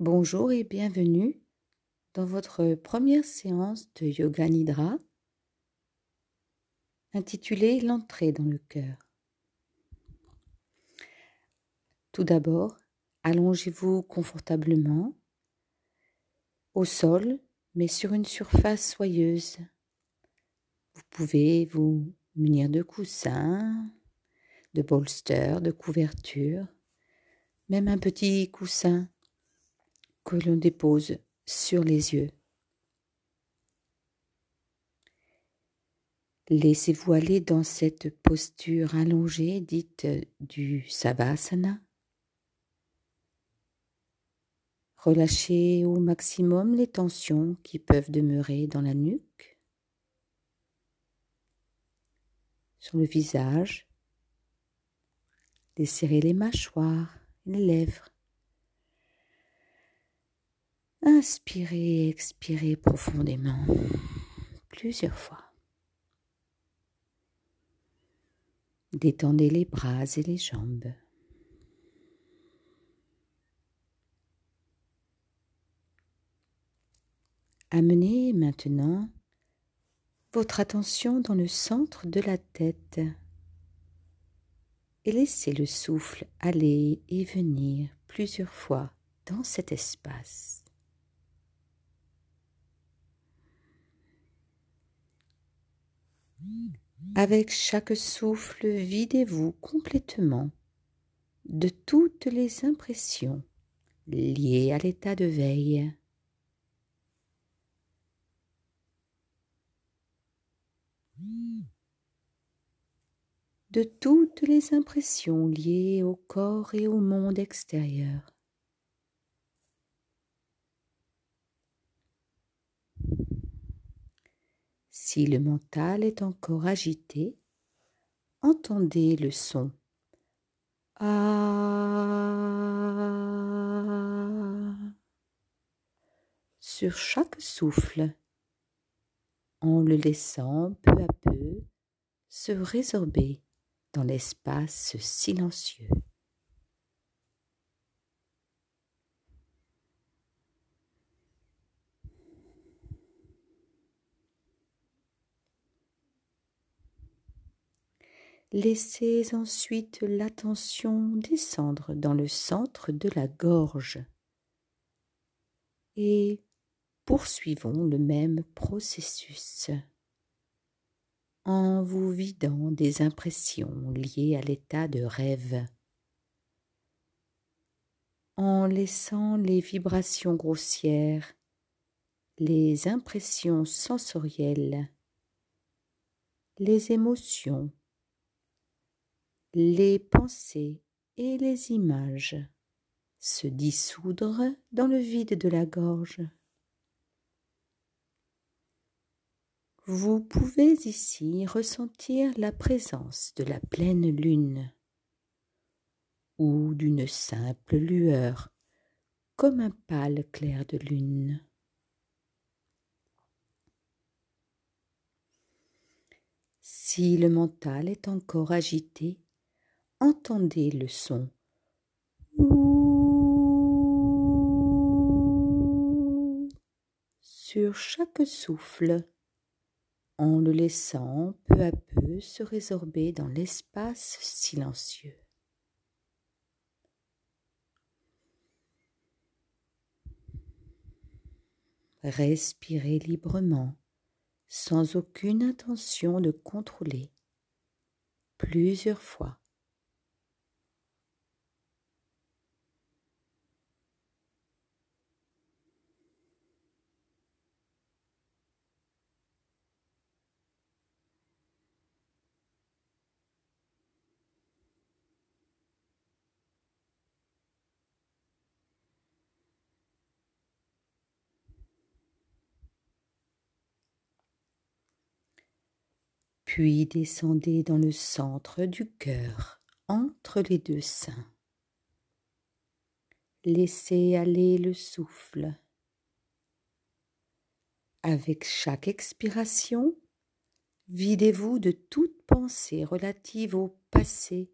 Bonjour et bienvenue dans votre première séance de Yoga Nidra intitulée L'entrée dans le cœur. Tout d'abord, allongez-vous confortablement au sol, mais sur une surface soyeuse. Vous pouvez vous munir de coussins, de bolsters, de couvertures, même un petit coussin que l'on dépose sur les yeux. Laissez-vous aller dans cette posture allongée dite du Savasana. Relâchez au maximum les tensions qui peuvent demeurer dans la nuque, sur le visage. Desserrez les mâchoires, les lèvres. Inspirez expirez profondément plusieurs fois. Détendez les bras et les jambes. Amenez maintenant votre attention dans le centre de la tête et laissez le souffle aller et venir plusieurs fois dans cet espace. Avec chaque souffle, videz-vous complètement de toutes les impressions liées à l'état de veille. de toutes les impressions liées au corps et au monde extérieur. Si le mental est encore agité, entendez le son ah sur chaque souffle en le laissant peu à peu se résorber dans l'espace silencieux. Laissez ensuite l'attention descendre dans le centre de la gorge. Et poursuivons le même processus. En vous vidant des impressions liées à l'état de rêve, en laissant les vibrations grossières, les impressions sensorielles, les émotions, les pensées et les images se dissoudre dans le vide de la gorge. Vous pouvez ici ressentir la présence de la pleine lune ou d'une simple lueur comme un pâle clair de lune. Si le mental est encore agité, entendez le son sur chaque souffle en le laissant peu à peu se résorber dans l'espace silencieux. Respirez librement, sans aucune intention de contrôler, plusieurs fois. Puis descendez dans le centre du cœur, entre les deux seins. Laissez aller le souffle. Avec chaque expiration, videz-vous de toute pensée relative au passé,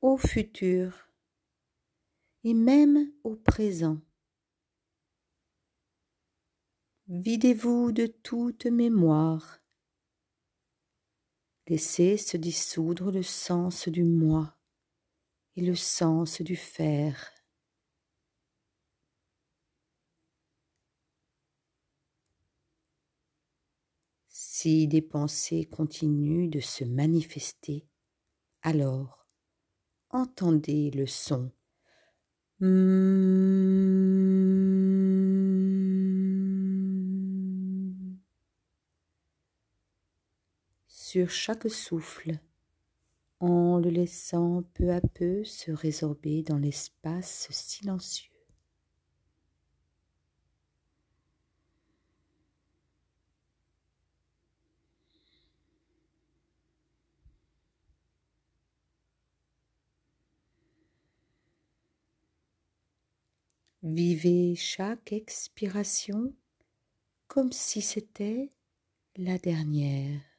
au futur et même au présent. Videz-vous de toute mémoire. Laissez se dissoudre le sens du moi et le sens du faire. Si des pensées continuent de se manifester, alors entendez le son. Sur chaque souffle, en le laissant peu à peu se résorber dans l'espace silencieux. Vivez chaque expiration comme si c'était la dernière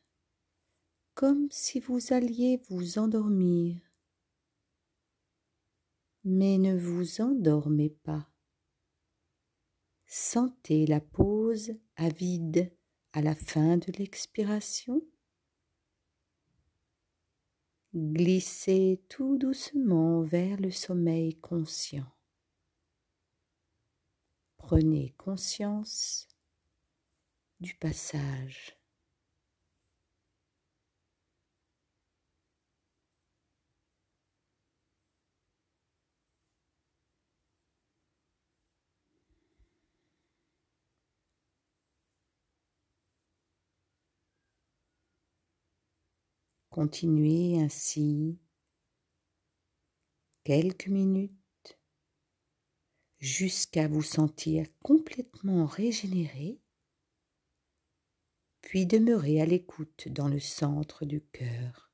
comme si vous alliez vous endormir. Mais ne vous endormez pas. Sentez la pause avide à la fin de l'expiration. Glissez tout doucement vers le sommeil conscient. Prenez conscience du passage. Continuez ainsi quelques minutes jusqu'à vous sentir complètement régénéré, puis demeurez à l'écoute dans le centre du cœur.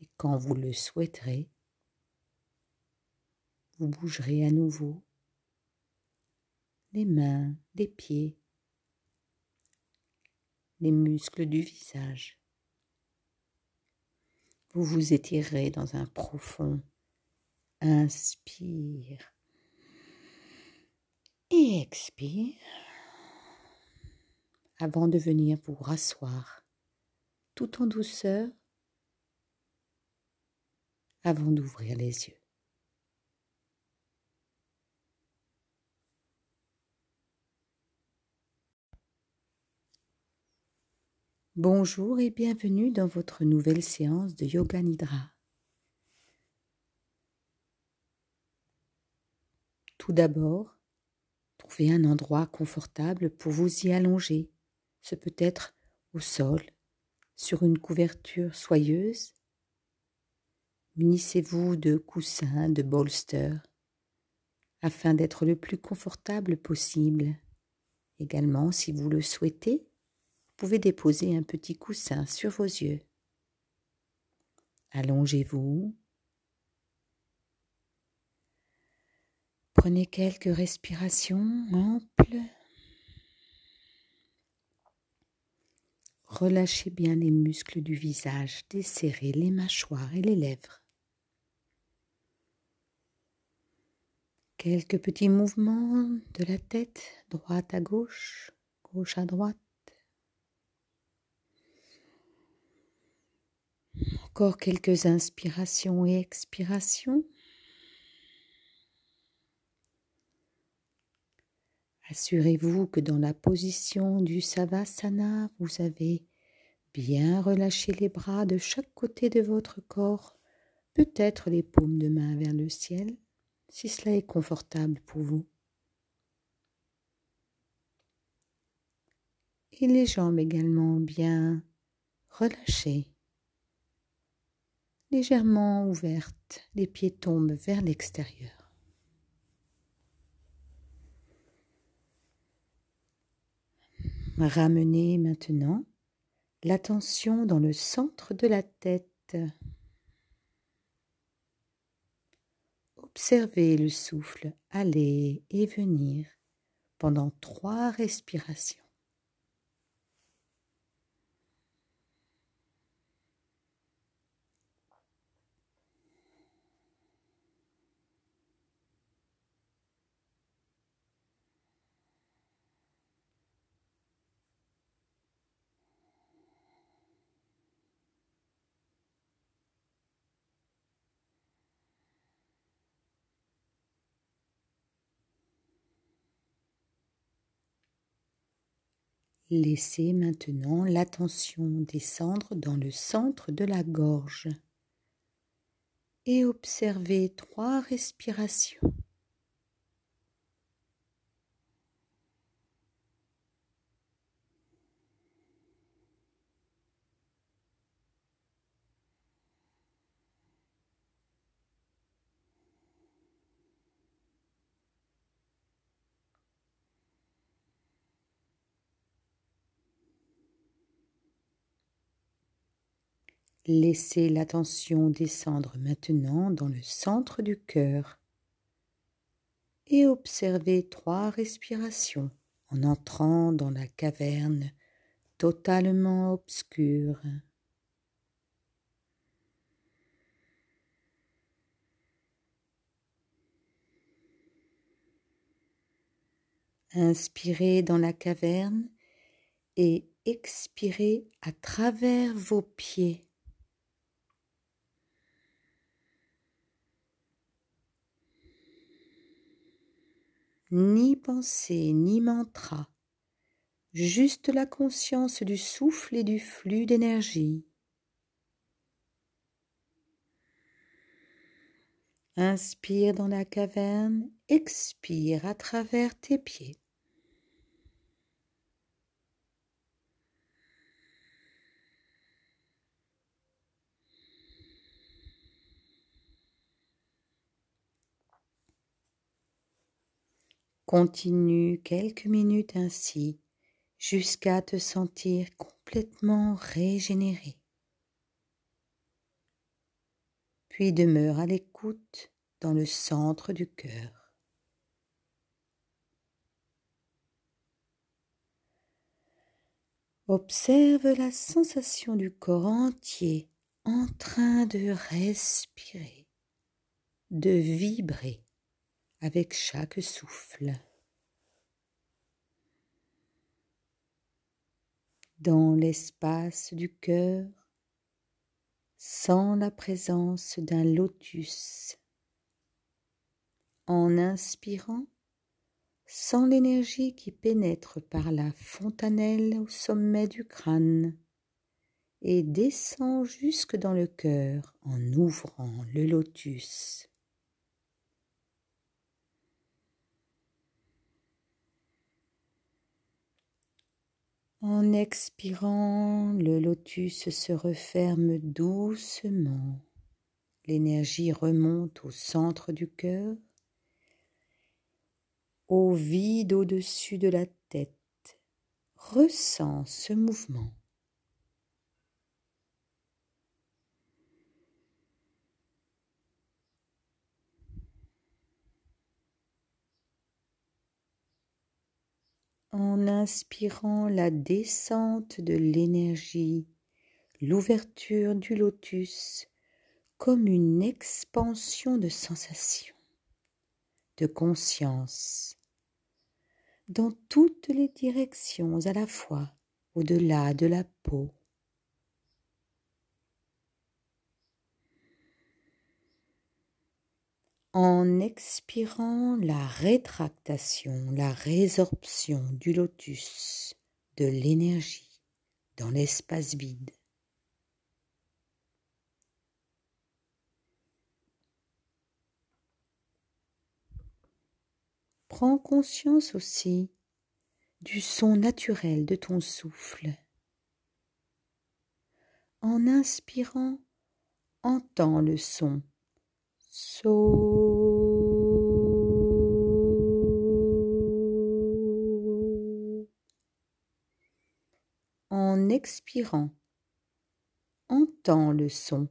Et quand vous le souhaiterez, vous bougerez à nouveau les mains, les pieds, les muscles du visage. Vous vous étirez dans un profond inspire et expire avant de venir vous rasseoir tout en douceur avant d'ouvrir les yeux. Bonjour et bienvenue dans votre nouvelle séance de Yoga Nidra. Tout d'abord, trouvez un endroit confortable pour vous y allonger. Ce peut être au sol, sur une couverture soyeuse. Munissez-vous de coussins, de bolsters, afin d'être le plus confortable possible. Également, si vous le souhaitez, pouvez déposer un petit coussin sur vos yeux. Allongez-vous. Prenez quelques respirations amples. Relâchez bien les muscles du visage, desserrez les mâchoires et les lèvres. Quelques petits mouvements de la tête, droite à gauche, gauche à droite. Encore quelques inspirations et expirations. Assurez-vous que dans la position du Savasana, vous avez bien relâché les bras de chaque côté de votre corps, peut-être les paumes de main vers le ciel, si cela est confortable pour vous. Et les jambes également bien relâchées légèrement ouverte, les pieds tombent vers l'extérieur. Ramenez maintenant l'attention dans le centre de la tête. Observez le souffle aller et venir pendant trois respirations. Laissez maintenant l'attention descendre dans le centre de la gorge et observez trois respirations. Laissez l'attention descendre maintenant dans le centre du cœur et observez trois respirations en entrant dans la caverne totalement obscure. Inspirez dans la caverne et expirez à travers vos pieds. Ni pensée, ni mantra, juste la conscience du souffle et du flux d'énergie. Inspire dans la caverne, expire à travers tes pieds. Continue quelques minutes ainsi jusqu'à te sentir complètement régénéré. Puis demeure à l'écoute dans le centre du cœur. Observe la sensation du corps entier en train de respirer, de vibrer avec chaque souffle. Dans l'espace du cœur, sans la présence d'un lotus. En inspirant, sans l'énergie qui pénètre par la fontanelle au sommet du crâne et descend jusque dans le cœur en ouvrant le lotus. En expirant, le lotus se referme doucement. L'énergie remonte au centre du cœur, au vide au-dessus de la tête. Ressens ce mouvement. En inspirant la descente de l'énergie, l'ouverture du lotus comme une expansion de sensations, de conscience, dans toutes les directions à la fois, au-delà de la peau. En expirant la rétractation, la résorption du lotus, de l'énergie dans l'espace vide. Prends conscience aussi du son naturel de ton souffle. En inspirant, entends le son en expirant, entends le son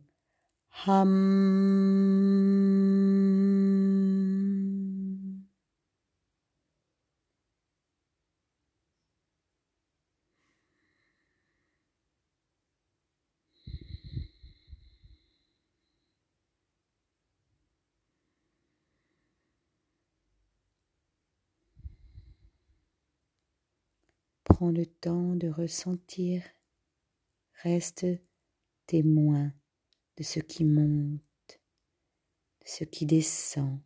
Prends le temps de ressentir, reste témoin de ce qui monte, de ce qui descend,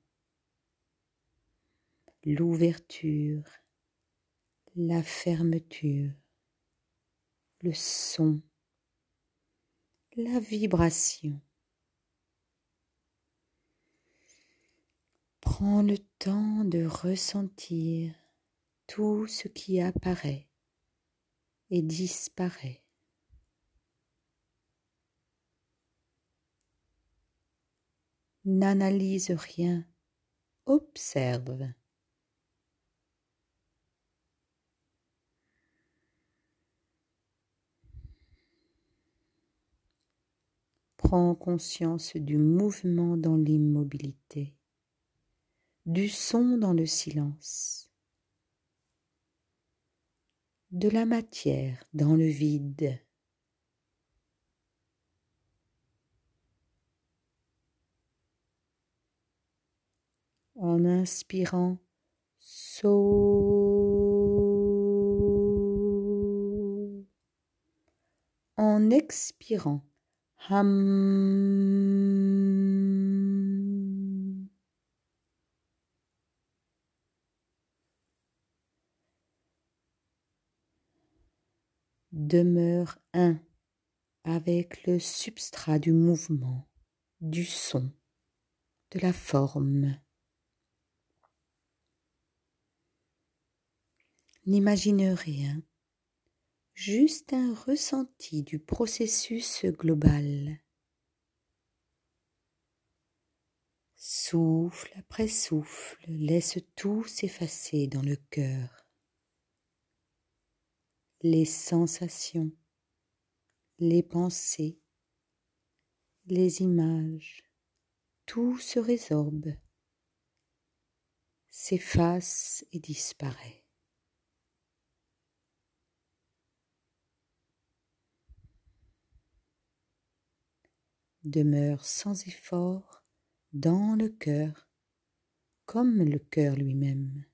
l'ouverture, la fermeture. le son, la vibration. Prends le temps de ressentir tout ce qui apparaît et disparaît. N'analyse rien, observe. Prends conscience du mouvement dans l'immobilité, du son dans le silence, de la matière dans le vide. En inspirant, so. En expirant, Hum. Demeure un avec le substrat du mouvement, du son, de la forme. N'imagine rien juste un ressenti du processus global. Souffle après souffle, laisse tout s'effacer dans le cœur. Les sensations, les pensées, les images, tout se résorbe, s'efface et disparaît. demeure sans effort dans le cœur, comme le cœur lui-même.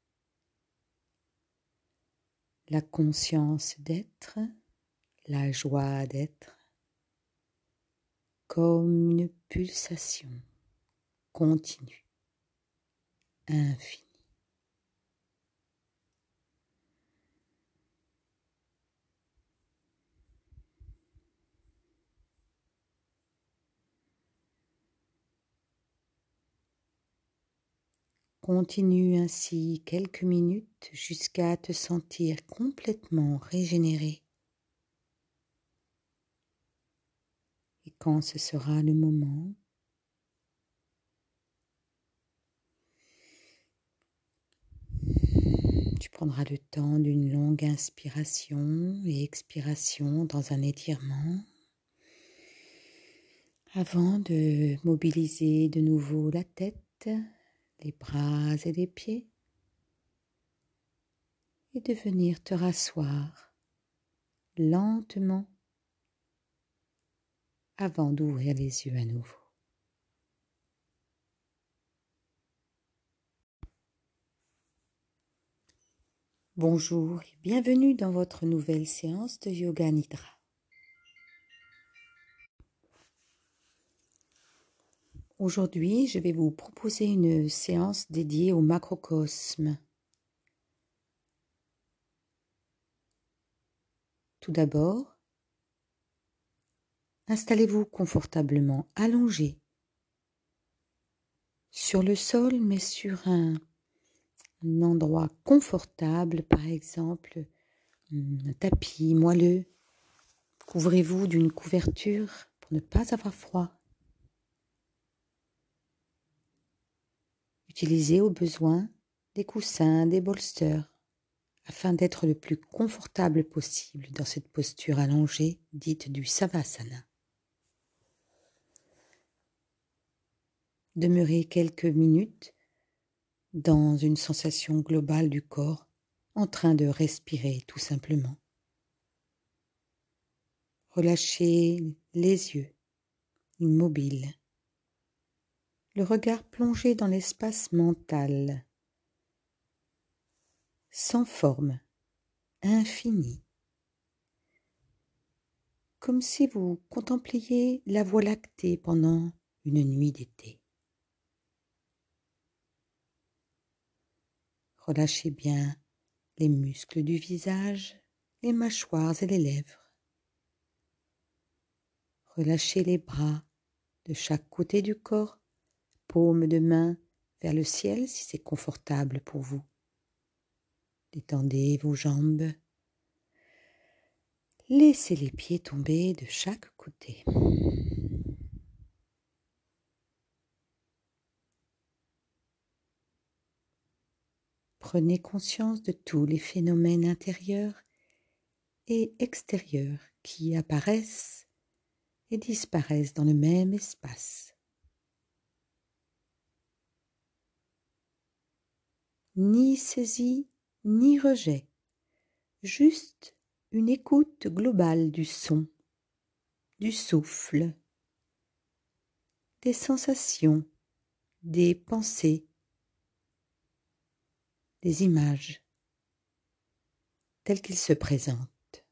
La conscience d'être, la joie d'être, comme une pulsation continue, infinie. Continue ainsi quelques minutes jusqu'à te sentir complètement régénéré. Et quand ce sera le moment, tu prendras le temps d'une longue inspiration et expiration dans un étirement avant de mobiliser de nouveau la tête les bras et les pieds et de venir te rasseoir lentement avant d'ouvrir les yeux à nouveau. Bonjour et bienvenue dans votre nouvelle séance de Yoga Nidra. Aujourd'hui, je vais vous proposer une séance dédiée au macrocosme. Tout d'abord, installez-vous confortablement allongé sur le sol, mais sur un, endroit confortable, par exemple un tapis moelleux. Couvrez-vous d'une couverture pour ne pas avoir froid. Utilisez au besoin des coussins, des bolsters, afin d'être le plus confortable possible dans cette posture allongée dite du Savasana. Demeurez quelques minutes dans une sensation globale du corps en train de respirer tout simplement. Relâchez les yeux, immobiles le regard plongé dans l'espace mental, sans forme, infini, comme si vous contempliez la voie lactée pendant une nuit d'été. Relâchez bien les muscles du visage, les mâchoires et les lèvres, Relâchez les bras de chaque côté du corps, de main vers le ciel si c'est confortable pour vous. Détendez vos jambes. Laissez les pieds tomber de chaque côté. Prenez conscience de tous les phénomènes intérieurs et extérieurs qui apparaissent et disparaissent dans le même espace. Ni saisie, ni rejet, juste une écoute globale du son, du souffle, des sensations, des pensées, des images telles qu'ils se présentent.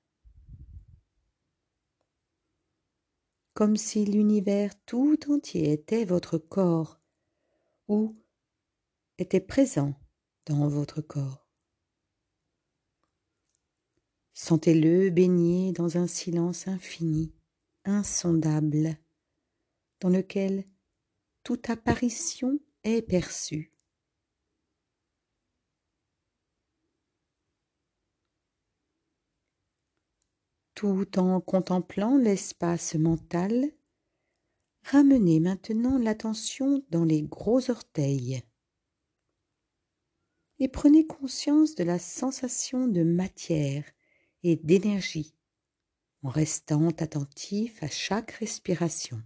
Comme si l'univers tout entier était votre corps ou était présent dans votre corps. Sentez-le baigné dans un silence infini, insondable, dans lequel toute apparition est perçue. Tout en contemplant l'espace mental, ramenez maintenant l'attention dans les gros orteils et prenez conscience de la sensation de matière et d'énergie en restant attentif à chaque respiration.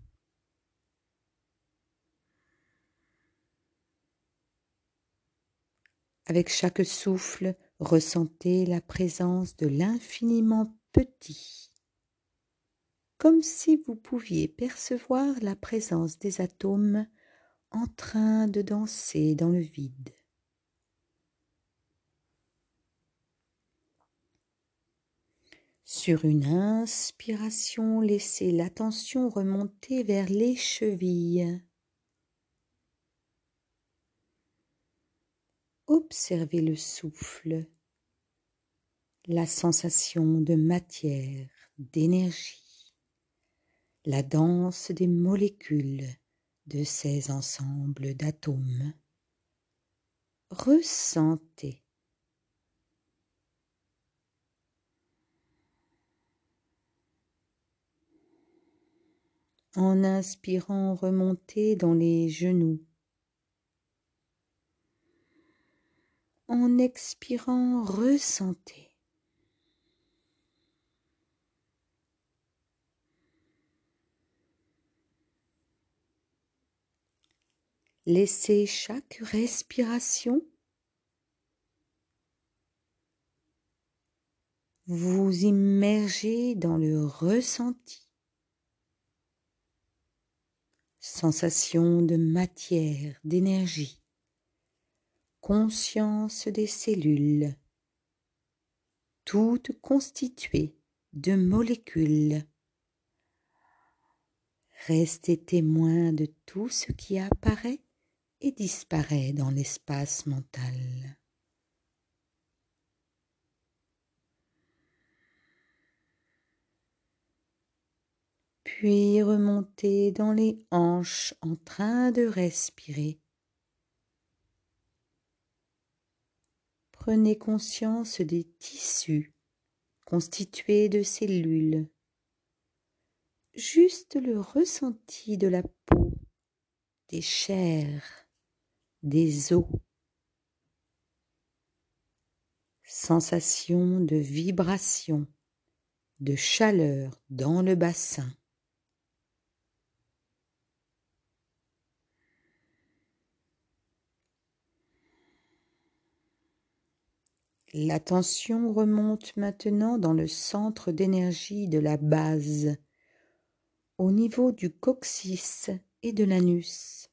Avec chaque souffle, ressentez la présence de l'infiniment petit, comme si vous pouviez percevoir la présence des atomes en train de danser dans le vide. Sur une inspiration, laissez l'attention remonter vers les chevilles. Observez le souffle la sensation de matière, d'énergie, la danse des molécules de ces ensembles d'atomes. Ressentez. En inspirant, remontez dans les genoux. En expirant, ressentez. Laissez chaque respiration vous immerger dans le ressenti. Sensation de matière, d'énergie, conscience des cellules, toutes constituées de molécules. Restez témoin de tout ce qui apparaît et disparaît dans l'espace mental. Puis remontez dans les hanches en train de respirer. Prenez conscience des tissus constitués de cellules. Juste le ressenti de la peau, des chairs, des os. Sensation de vibration, de chaleur dans le bassin. L'attention remonte maintenant dans le centre d'énergie de la base, au niveau du coccyx et de l'anus.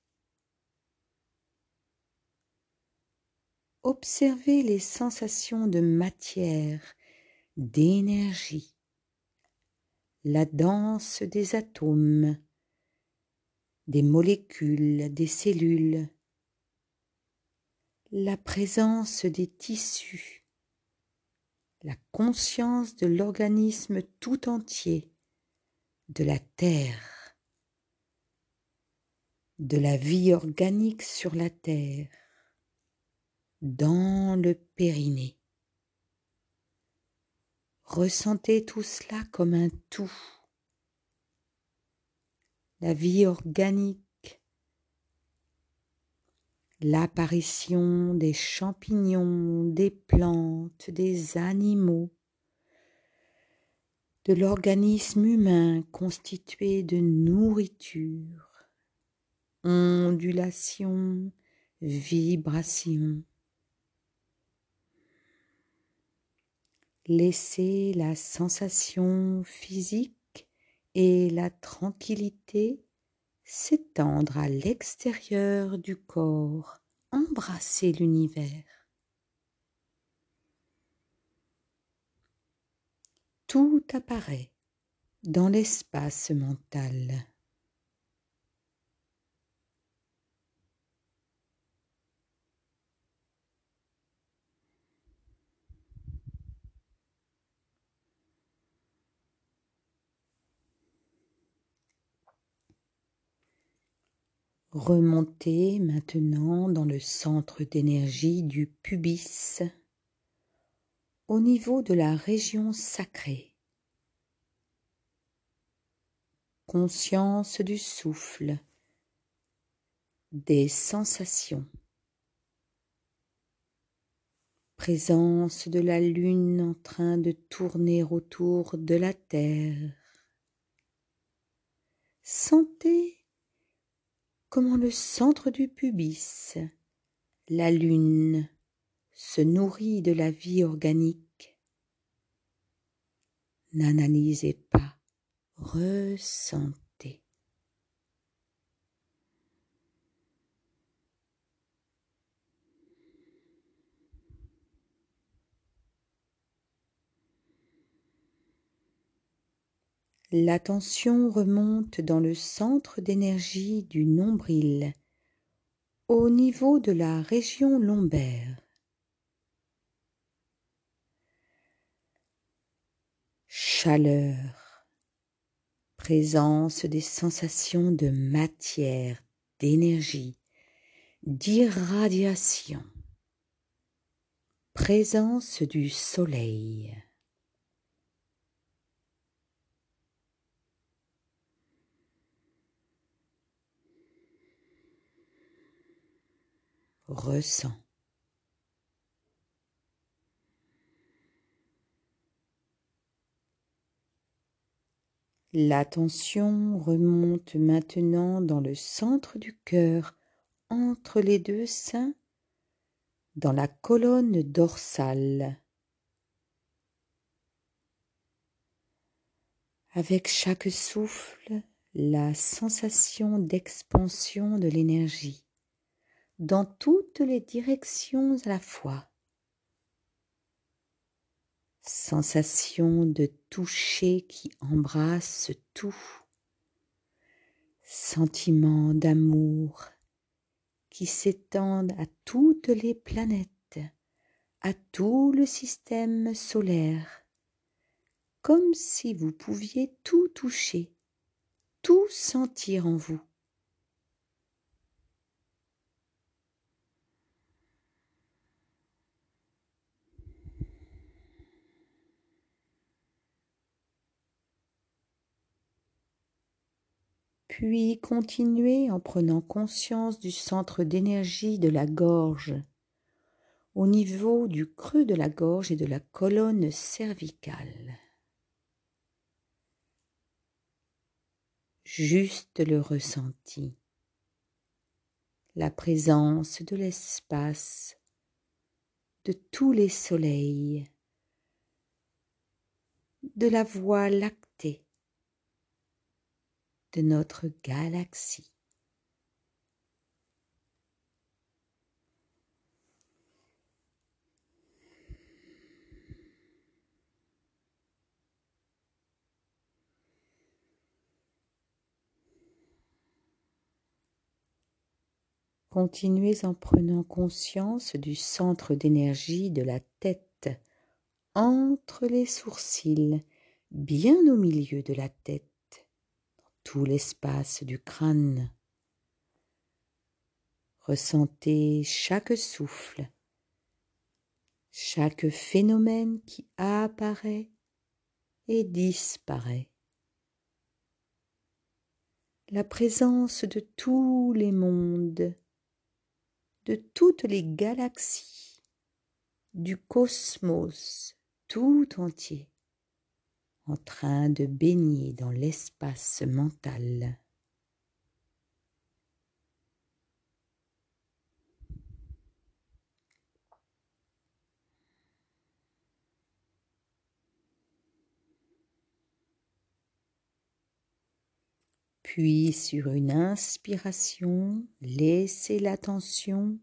Observez les sensations de matière, d'énergie, la danse des atomes, des molécules, des cellules, la présence des tissus, la conscience de l'organisme tout entier de la terre, de la vie organique sur la terre, dans le périnée. Ressentez tout cela comme un tout. La vie organique, l'apparition des champignons, des plantes, des animaux, de l'organisme humain constitué de nourriture, ondulation, vibration. Laissez la sensation physique et la tranquillité s'étendre à l'extérieur du corps, embrasser l'univers. Tout apparaît dans l'espace mental. Remontez maintenant dans le centre d'énergie du pubis, au niveau de la région sacrée. Conscience du souffle, des sensations. Présence de la lune en train de tourner autour de la terre. Sentez comment le centre du pubis, la lune, se nourrit de la vie organique. N'analysez pas, ressentez. L'attention remonte dans le centre d'énergie du nombril, au niveau de la région lombaire. Chaleur, présence des sensations de matière, d'énergie, d'irradiation, présence du soleil. Ressent. L'attention remonte maintenant dans le centre du cœur, entre les deux seins, dans la colonne dorsale. Avec chaque souffle, la sensation d'expansion de l'énergie dans toutes les directions à la fois. Sensation de toucher qui embrasse tout. Sentiment d'amour qui s'étendent à toutes les planètes, à tout le système solaire, comme si vous pouviez tout toucher, tout sentir en vous. Puis continuez en prenant conscience du centre d'énergie de la gorge, au niveau du creux de la gorge et de la colonne cervicale. Juste le ressenti, la présence de l'espace, de tous les soleils, de la voie lactée notre galaxie. Continuez en prenant conscience du centre d'énergie de la tête, entre les sourcils, bien au milieu de la tête l'espace du crâne. Ressentez chaque souffle, chaque phénomène qui apparaît et disparaît. La présence de tous les mondes, de toutes les galaxies, du cosmos tout entier, en train de baigner dans l'espace mental. Puis sur une inspiration, laissez l'attention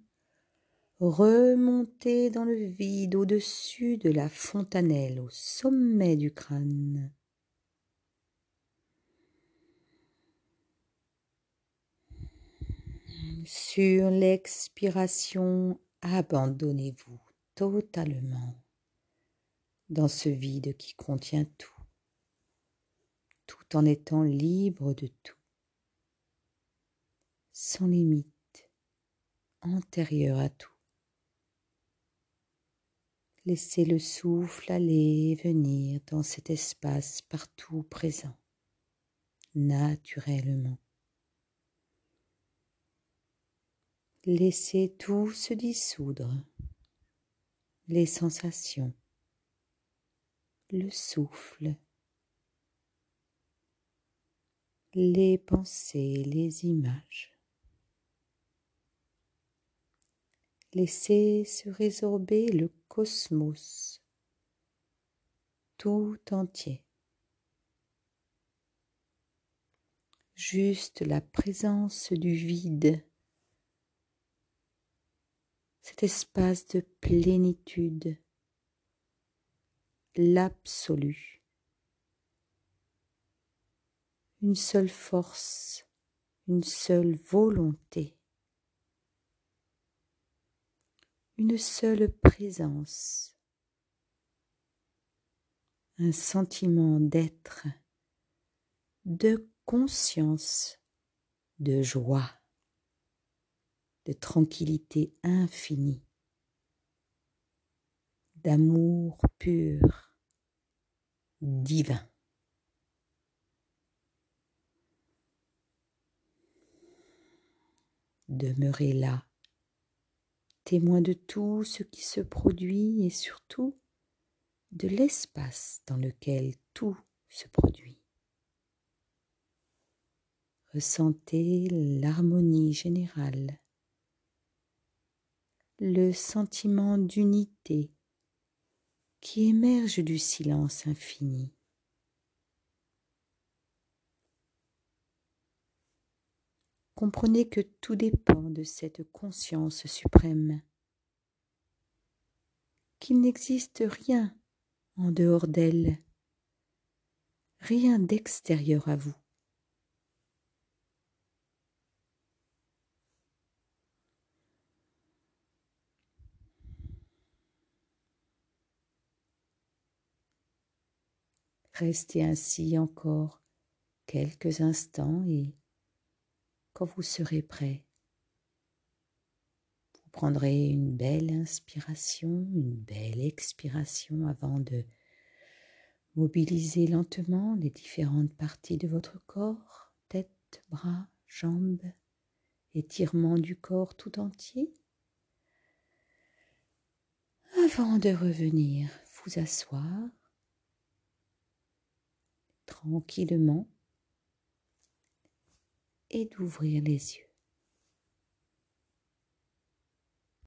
remonter dans le vide au-dessus de la fontanelle au sommet du crâne. Sur l'expiration, abandonnez-vous totalement dans ce vide qui contient tout, tout en étant libre de tout sans limite, antérieur à tout. Laissez le souffle aller et venir dans cet espace partout présent, naturellement. Laissez tout se dissoudre, les sensations, le souffle, les pensées, les images. Laissez se résorber le cosmos tout entier. Juste la présence du vide, cet espace de plénitude, l'absolu, une seule force, une seule volonté. Une seule présence, un sentiment d'être, de conscience, de joie, de tranquillité infinie, d'amour pur, divin. Demeurez là témoin de tout ce qui se produit et surtout de l'espace dans lequel tout se produit. Ressentez l'harmonie générale, le sentiment d'unité qui émerge du silence infini. Comprenez que tout dépend de cette conscience suprême, qu'il n'existe rien en dehors d'elle, rien d'extérieur à vous. Restez ainsi encore quelques instants et quand vous serez prêt, vous prendrez une belle inspiration, une belle expiration avant de mobiliser lentement les différentes parties de votre corps, tête, bras, jambes, étirement du corps tout entier, avant de revenir vous asseoir tranquillement et d'ouvrir les yeux.